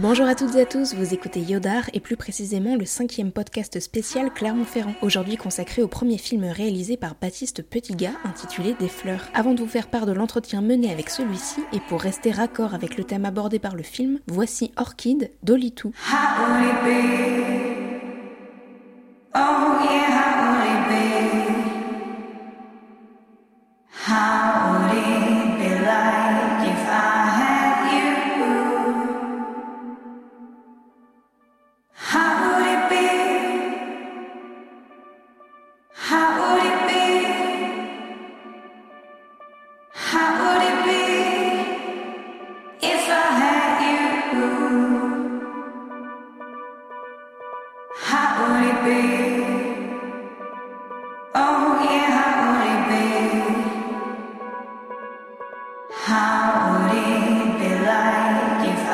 Bonjour à toutes et à tous, vous écoutez Yodar et plus précisément le cinquième podcast spécial Clermont-Ferrand, aujourd'hui consacré au premier film réalisé par Baptiste Petitgat intitulé Des fleurs. Avant de vous faire part de l'entretien mené avec celui-ci et pour rester raccord avec le thème abordé par le film, voici Orchid d'Olitou. would it be like if I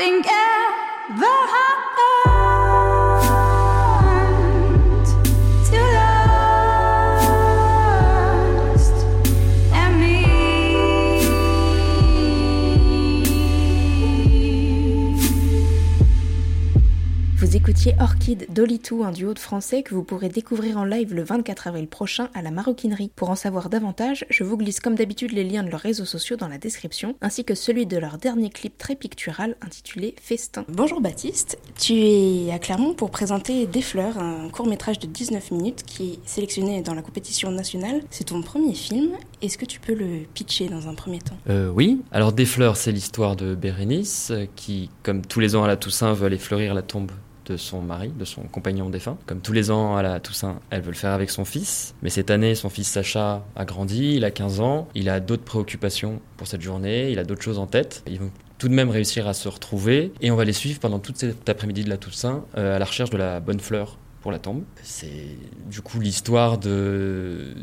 nothing else. Orchid Dolitou, un duo de français que vous pourrez découvrir en live le 24 avril prochain à la maroquinerie. Pour en savoir davantage, je vous glisse comme d'habitude les liens de leurs réseaux sociaux dans la description, ainsi que celui de leur dernier clip très pictural intitulé Festin. Bonjour Baptiste, tu es à Clermont pour présenter Des Fleurs, un court métrage de 19 minutes qui est sélectionné dans la compétition nationale. C'est ton premier film, est-ce que tu peux le pitcher dans un premier temps? Euh, Oui, alors Des Fleurs, c'est l'histoire de Bérénice qui, comme tous les ans à la Toussaint, veut aller fleurir la tombe de son mari, de son compagnon défunt. Comme tous les ans à la Toussaint, elle veut le faire avec son fils. Mais cette année, son fils Sacha a grandi, il a 15 ans, il a d'autres préoccupations pour cette journée, il a d'autres choses en tête. Ils vont tout de même réussir à se retrouver et on va les suivre pendant toute cet après-midi de la Toussaint euh, à la recherche de la bonne fleur pour la tombe. C'est du coup l'histoire d'un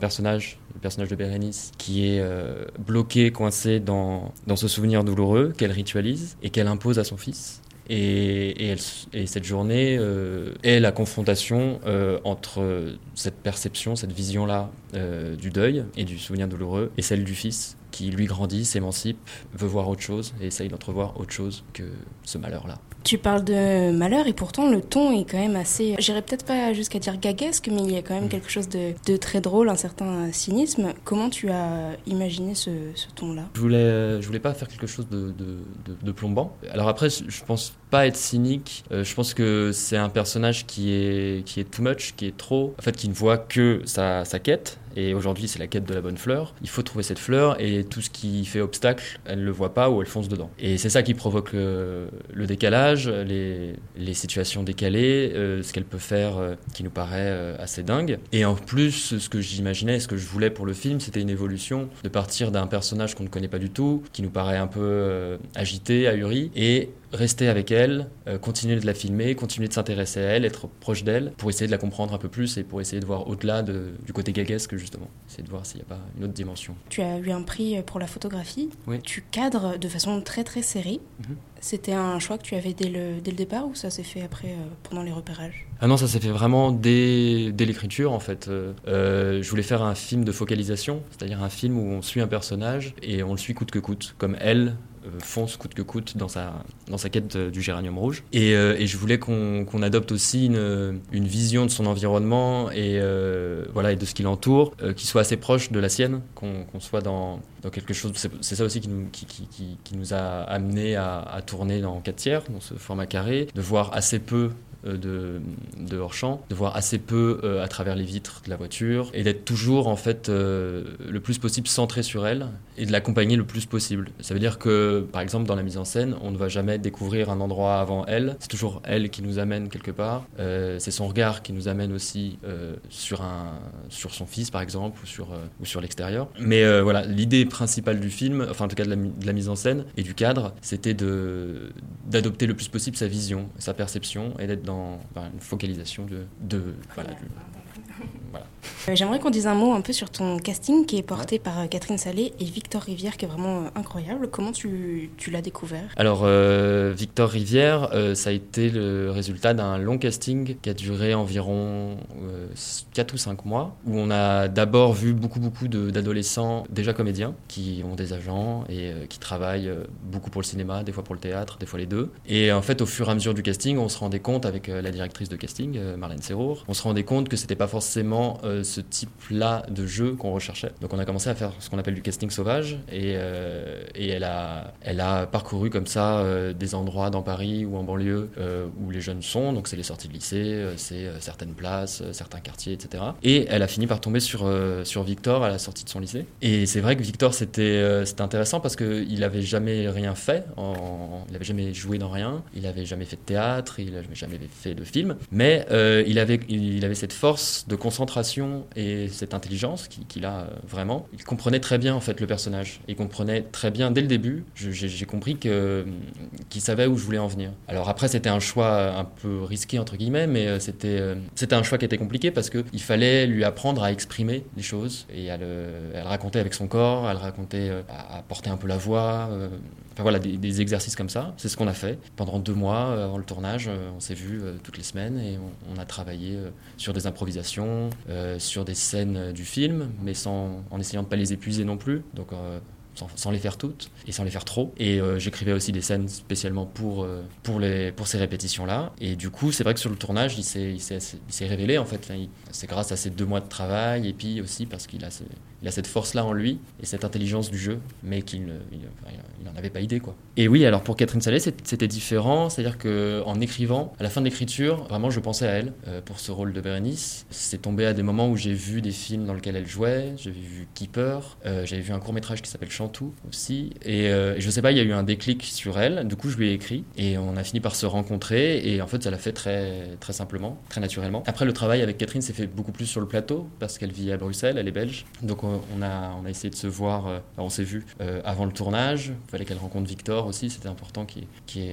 personnage, le personnage de Bérénice, qui est euh, bloqué, coincé dans, dans ce souvenir douloureux qu'elle ritualise et qu'elle impose à son fils. Et, et, et cette journée euh, est la confrontation euh, entre cette perception, cette vision-là euh, du deuil et du souvenir douloureux et celle du fils qui lui grandit, s'émancipe, veut voir autre chose et essaye d'entrevoir autre chose que ce malheur-là. Tu parles de malheur et pourtant le ton est quand même assez, j'irais peut-être pas jusqu'à dire gaguesque, mais il y a quand même mm. quelque chose de, de, très drôle, un certain cynisme. Comment tu as imaginé ce, ce ton-là? Je voulais, je voulais pas faire quelque chose de, de, de, plombant. Alors après, je pense pas être cynique. Euh, je pense que c'est un personnage qui est, qui est too much, qui est trop, en fait, qui ne voit que sa, sa quête et aujourd'hui, c'est la quête de la bonne fleur. Il faut trouver cette fleur et tout ce qui fait obstacle, elle ne le voit pas ou elle fonce dedans. Et c'est ça qui provoque le, décalage, les, les, situations décalées, euh, ce qu'elle peut faire euh, qui nous paraît assez dingue. Et en plus, ce que j'imaginais, ce que je voulais pour le film, c'était une évolution de partir d'un personnage qu'on ne connaît pas du tout, qui nous paraît un peu agité, ahuri, et rester avec elle, continuer de la filmer, continuer de s'intéresser à elle, être proche d'elle, pour essayer de la comprendre un peu plus et pour essayer de voir au-delà du côté gaguesque justement. C'est de voir s'il n'y a pas une autre dimension. Tu as eu un prix pour la photographie. Oui. Tu cadres de façon très très serrée. Mhm. C'était un choix que tu avais dès le, dès le départ ou ça s'est fait après, euh, pendant les repérages? Ah non, ça s'est fait vraiment dès, dès l'écriture en fait. Euh, euh, je voulais faire un film de focalisation, c'est-à-dire un film où on suit un personnage et on le suit coûte que coûte, comme elle euh, fonce coûte que coûte dans sa, dans sa quête du géranium rouge. Et, euh, et je voulais qu'on adopte aussi une, une, vision de son environnement et, euh, voilà, et de ce qui l'entoure, qui soit assez proche de la sienne, qu'on soit dans, dans quelque chose. C'est ça aussi qui nous, qui, qui, qui, nous a amené à, à, tourner dans 4 tiers, dans ce format carré, de voir assez peu euh, de, de hors-champ, de voir assez peu euh, à travers les vitres de la voiture et d'être toujours en fait euh, le plus possible centré sur elle et de l'accompagner le plus possible. Ça veut dire que par exemple dans la mise en scène, on ne va jamais découvrir un endroit avant elle, c'est toujours elle qui nous amène quelque part. c'est son regard qui nous amène aussi sur un sur son fils par exemple ou sur ou sur l'extérieur. Mais voilà, l'idée principale du film, enfin en tout cas de la, de la mise en scène et du cadre, c'était d'adopter le plus possible sa vision, sa perception et d'être dans une focalisation de, de voilà, voilà. Euh, j'aimerais qu'on dise un mot un peu sur ton casting qui est porté par euh, Catherine Salé et Victor Rivière qui est vraiment euh, incroyable. Comment tu, tu l'as découvert? Alors Victor Rivière, ça a été le résultat d'un long casting qui a duré environ 4 ou 5 mois où on a d'abord vu beaucoup beaucoup d'adolescents déjà comédiens qui ont des agents et qui travaillent beaucoup pour le cinéma, des fois pour le théâtre, des fois les deux. Et en fait au fur et à mesure du casting, on se rendait compte avec la directrice de casting, Marlène Serrour, on se rendait compte que c'était pas forcément ce type-là de jeu qu'on recherchait. Donc on a commencé à faire ce qu'on appelle du casting sauvage et, euh, et elle, a, elle a parcouru comme ça euh, des endroits dans Paris ou en banlieue euh, où les jeunes sont, donc c'est les sorties de lycée, c'est certaines places, certains quartiers, etc. Et elle a fini par tomber sur, sur Victor à la sortie de son lycée. Et c'est vrai que Victor c'était c'était intéressant parce qu'il avait jamais rien fait, il avait jamais joué dans rien, il avait jamais fait de théâtre, il avait jamais fait de film, mais il, avait, il avait cette force de concentration et cette intelligence qu'il a euh, vraiment. Il comprenait très bien en fait le personnage. Il comprenait très bien dès le début. J'ai compris que qu'il savait où je voulais en venir. Alors après c'était un choix un peu risqué entre guillemets, mais euh, c'était euh, c'était un choix qui était compliqué parce que il fallait lui apprendre à exprimer les choses et à le raconter avec son corps, à le raconter, à, porter un peu la voix. Voilà, des, exercices comme ça. C'est ce qu'on a fait. Pendant deux mois avant le tournage, on s'est vu toutes les semaines et on, a travaillé sur des improvisations, sur des scènes du film, mais sans, en essayant de pas les épuiser non plus. Donc, sans, les faire toutes et sans les faire trop. Et euh, j'écrivais aussi des scènes spécialement pour, euh, pour, les, pour ces répétitions-là. Et du coup, c'est vrai que sur le tournage, il s'est révélé en fait. C'est grâce à ces deux mois de travail et puis aussi parce qu'il a, il a cette force-là en lui et cette intelligence du jeu, mais qu'il n'en avait pas idée. quoi. Et oui, alors pour Catherine Salé, c'était différent. C'est-à-dire qu'en écrivant, à la fin de l'écriture, vraiment, je pensais à elle euh, pour ce rôle de Bérénice. C'est tombé à des moments où j'ai vu des films dans lesquels elle jouait. J'avais vu Keeper, j'avais vu un court-métrage qui s'appelle tout aussi. Et, euh, et, je sais pas, il y a eu un déclic sur elle. Du coup, je lui ai écrit et on a fini par se rencontrer. Et en fait, ça l'a fait très, très simplement, très naturellement. Après, le travail avec Catherine s'est fait beaucoup plus sur le plateau parce qu'elle vit à Bruxelles, elle est belge. Donc, on, a, on a essayé de se voir. Euh, on s'est vu euh, avant le tournage. Il fallait qu'elle rencontre Victor aussi. C'était important. Qui, qui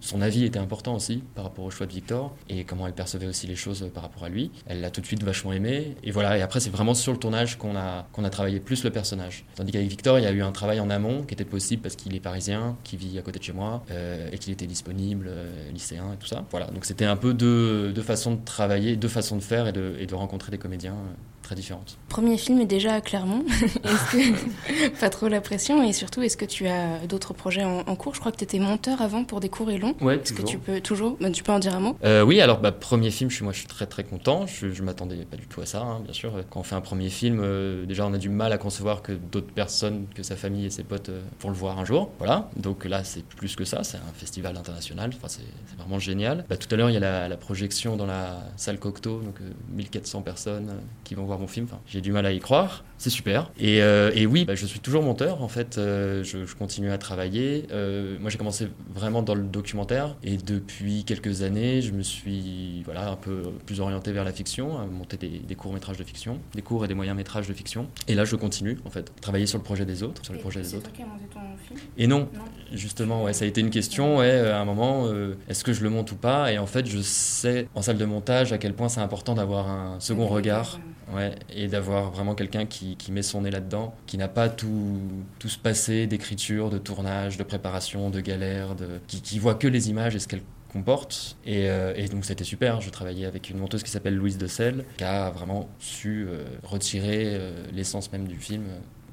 son avis était important aussi par rapport au choix de Victor et comment elle percevait aussi les choses par rapport à lui. Elle l'a tout de suite vachement aimé. Et voilà. Et après, c'est vraiment sur le tournage qu'on a, qu'on a travaillé plus le personnage. Tandis qu'avec Victor, il y a eu un travail en amont qui était possible parce qu'il est parisien, qui vit à côté de chez moi euh, et qu'il était disponible, euh, lycéen et tout ça. Voilà, donc c'était un peu deux, deux, façons de travailler, deux façons de faire et de, rencontrer des comédiens euh, très différentes. Premier film est déjà à Clermont. pas trop la pression et surtout, est-ce que tu as d'autres projets en, cours? Je crois que tu étais monteur avant pour des cours et longs. Ouais, Est-ce que tu peux toujours bah, Tu peux en dire un mot? Euh, Oui, alors bah, premier film, je suis, moi je suis très très content. Je, je m'attendais pas du tout à ça, hein, bien sûr. Quand on fait un premier film, euh, déjà on a du mal à concevoir que d'autres personnes, que sa famille et ses potes euh, vont le voir un jour. Voilà, donc là c'est plus que ça, c'est un festival international. Enfin, c'est vraiment génial. Bah, tout à l'heure, il y a la, la, projection dans la salle Cocteau, donc 1400 personnes qui vont voir mon film. j'ai du mal à y croire. C'est super. Et, euh, oui, bah, je suis toujours monteur. En fait, euh, je, continue à travailler. Euh, moi, j'ai commencé vraiment dans le documentaire. Et depuis quelques années, je me suis voilà, un peu plus orienté vers la fiction, à monter des, courts-métrages de fiction, des courts et des moyens-métrages de fiction. Et là, je continue, en fait, travailler sur le projet des autres. Sur le projet des autres. Toi qui as monté ton film? Et non, justement, ouais, ça a été une question. Ouais, à un moment, est-ce que je le monte ou pas? Et en fait, je sais en salle de montage à quel point c'est important d'avoir un second regard. Ouais, et d'avoir vraiment quelqu'un qui, met son nez là-dedans, qui n'a pas tout, tout ce passé d'écriture, de tournage, de préparation, de galère, qui, voit que les images et ce qu'elles comportent. Et, euh, et, donc c'était super, je travaillais avec une monteuse qui s'appelle Louise de Selle, qui a vraiment su euh, retirer euh, l'essence même du film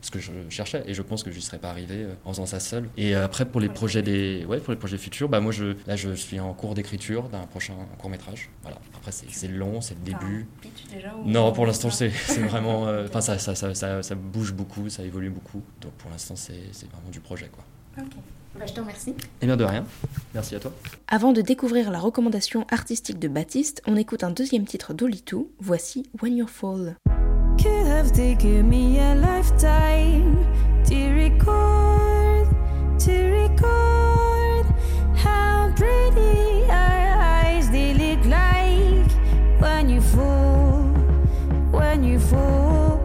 ce que je cherchais et je pense que je n'y serais pas arrivé euh, en faisant ça seul. Et euh, après pour les projets des ouais pour les projets futurs, bah moi je là je suis en cours d'écriture d'un prochain court métrage. Voilà. Après c'est long, c'est le début. Déjà, non, pour l'instant c'est vraiment euh, enfin ça ça, ça, ça, ça, bouge beaucoup, ça évolue beaucoup. Donc pour l'instant c'est vraiment du projet quoi. Ok. Bah, je te remercie. Eh bien de rien. Merci à toi. Avant de découvrir la recommandation artistique de Baptiste, on écoute un deuxième titre d'Olitou. Voici When You Fall. Could have taken me a lifetime to record, to record how pretty our eyes they look like when you fall, when you fall.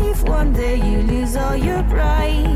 If one day you lose all your pride,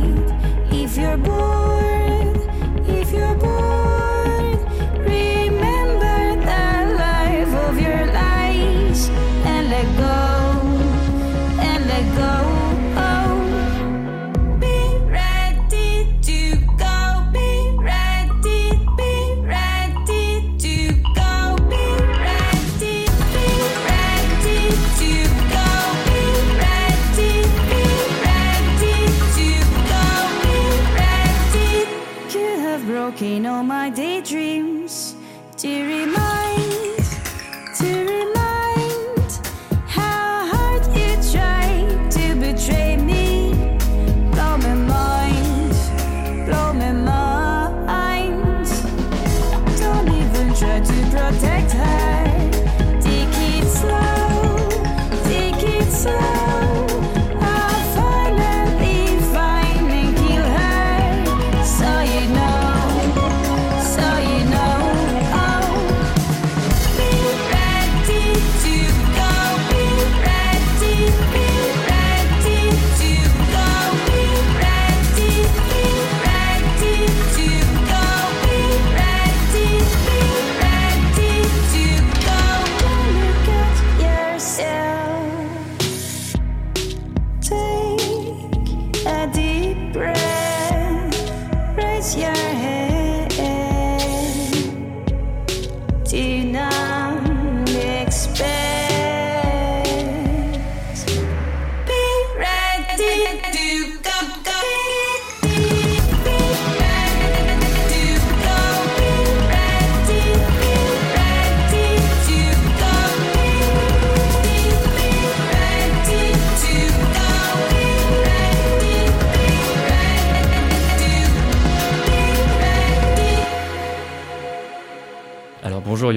in all my daydreams. To remind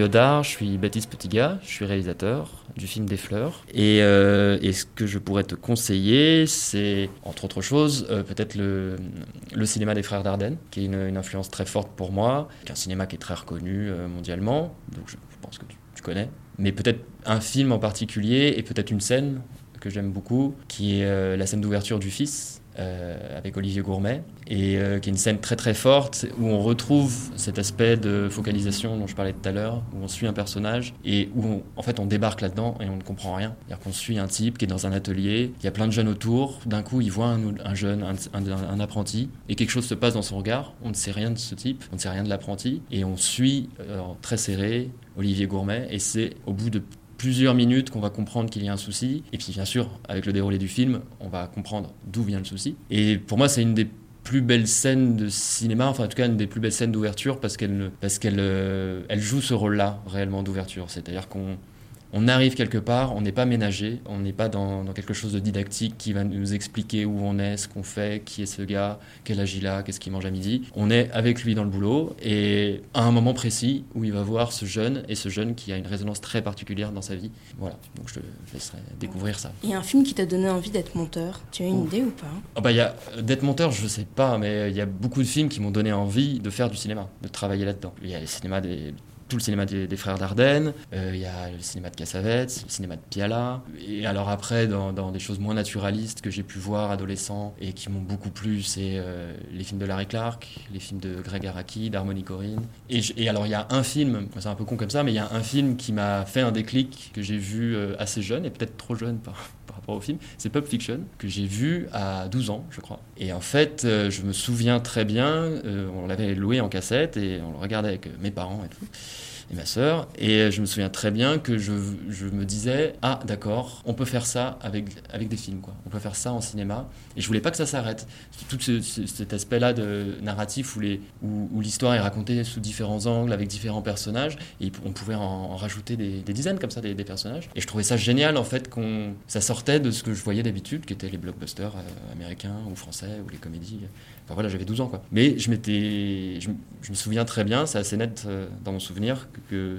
Yodar, je suis Baptiste Petitga, je suis réalisateur du film Des Fleurs. Et, euh, ce que je pourrais te conseiller, c'est, entre autres choses, euh, peut-être le, le, cinéma des Frères Dardenne, qui est une, influence très forte pour moi, qui est un cinéma qui est très reconnu euh, mondialement, donc je, pense que tu connais. Mais peut-être un film en particulier et peut-être une scène que j'aime beaucoup, qui est la scène d'ouverture du Fils, euh, avec Olivier Gourmet, et euh, qui est une scène très très forte où on retrouve cet aspect de focalisation dont je parlais tout à l'heure, où on suit un personnage et où en fait on débarque là-dedans et on ne comprend rien. C'est-à-dire qu'on suit un type qui est dans un atelier, il y a plein de jeunes autour, d'un coup il voit un, jeune, un, apprenti, et quelque chose se passe dans son regard, on ne sait rien de ce type, on ne sait rien de l'apprenti, et on suit euh, très serré Olivier Gourmet, et c'est au bout de plusieurs minutes qu'on va comprendre qu'il y a un souci. Et puis bien sûr, avec le déroulé du film, on va comprendre d'où vient le souci. Et pour moi, c'est une des plus belles scènes de cinéma, enfin en tout cas une des plus belles scènes d'ouverture parce qu'elle parce qu'elle euh, elle joue ce rôle-là réellement d'ouverture. C'est-à-dire qu'on on arrive quelque part, on n'est pas ménagé, on n'est pas dans, quelque chose de didactique qui va nous expliquer où on est, ce qu'on fait, qui est ce gars, quel âge il a, qu'est-ce qu'il mange à midi. On est avec lui dans le boulot et à un moment précis où il va voir ce jeune et ce jeune qui a une résonance très particulière dans sa vie. Voilà, donc je te laisserai découvrir ça. Il y a un film qui t'a donné envie d'être monteur. Tu as une idée ou pas? Oh bah, y a, D'être monteur, je sais pas, mais il y a beaucoup de films qui m'ont donné envie de faire du cinéma, de travailler là-dedans. Il y a le cinéma des tout le cinéma des, frères Dardenne, euh, il y a le cinéma de Cassavetes, le cinéma de Piala. Et alors après, dans, des choses moins naturalistes que j'ai pu voir adolescent et qui m'ont beaucoup plu, c'est euh, les films de Larry Clark, les films de Greg Araki, d'Harmony Corinne. Et, alors il y a un film, c'est un peu con comme ça, mais il y a un film qui m'a fait un déclic que j'ai vu euh, assez jeune et peut-être trop jeune par, par rapport au film, c'est Pulp Fiction, que j'ai vu à 12 ans, je crois. Et en fait, je me souviens très bien, on l'avait loué en cassette et on le regardait avec mes parents et tout et ma sœur. Et je me souviens très bien que je, je me disais, ah d'accord, on peut faire ça avec, avec des films, quoi. On peut faire ça en cinéma. Et je voulais pas que ça s'arrête. Tout cet aspect-là de narratif où, les, où, l'histoire est racontée sous différents angles, avec différents personnages, et on pouvait en, rajouter des, dizaines comme ça, des, personnages. Et je trouvais ça génial, en fait, qu'on ça sortait de ce que je voyais d'habitude, qui étaient les blockbusters euh, américains ou français, ou les comédies. Enfin voilà, j'avais 12 ans, quoi. Mais je m'étais... Je, me souviens très bien, c'est assez net euh, dans mon souvenir,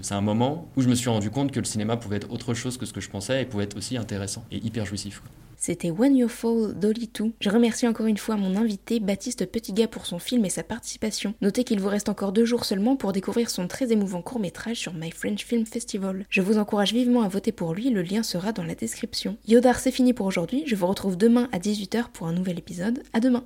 c'est un moment où je me suis rendu compte que le cinéma pouvait être autre chose que ce que je pensais et pouvait être aussi intéressant et hyper jouissif. C'était When You Fall Dolly Je remercie encore une fois mon invité Baptiste Petitga pour son film et sa participation. Notez qu'il vous reste encore deux jours seulement pour découvrir son très émouvant court métrage sur My French Film Festival. Je vous encourage vivement à voter pour lui, le lien sera dans la description. Yodar, c'est fini pour aujourd'hui, je vous retrouve demain à 18h pour un nouvel épisode. À demain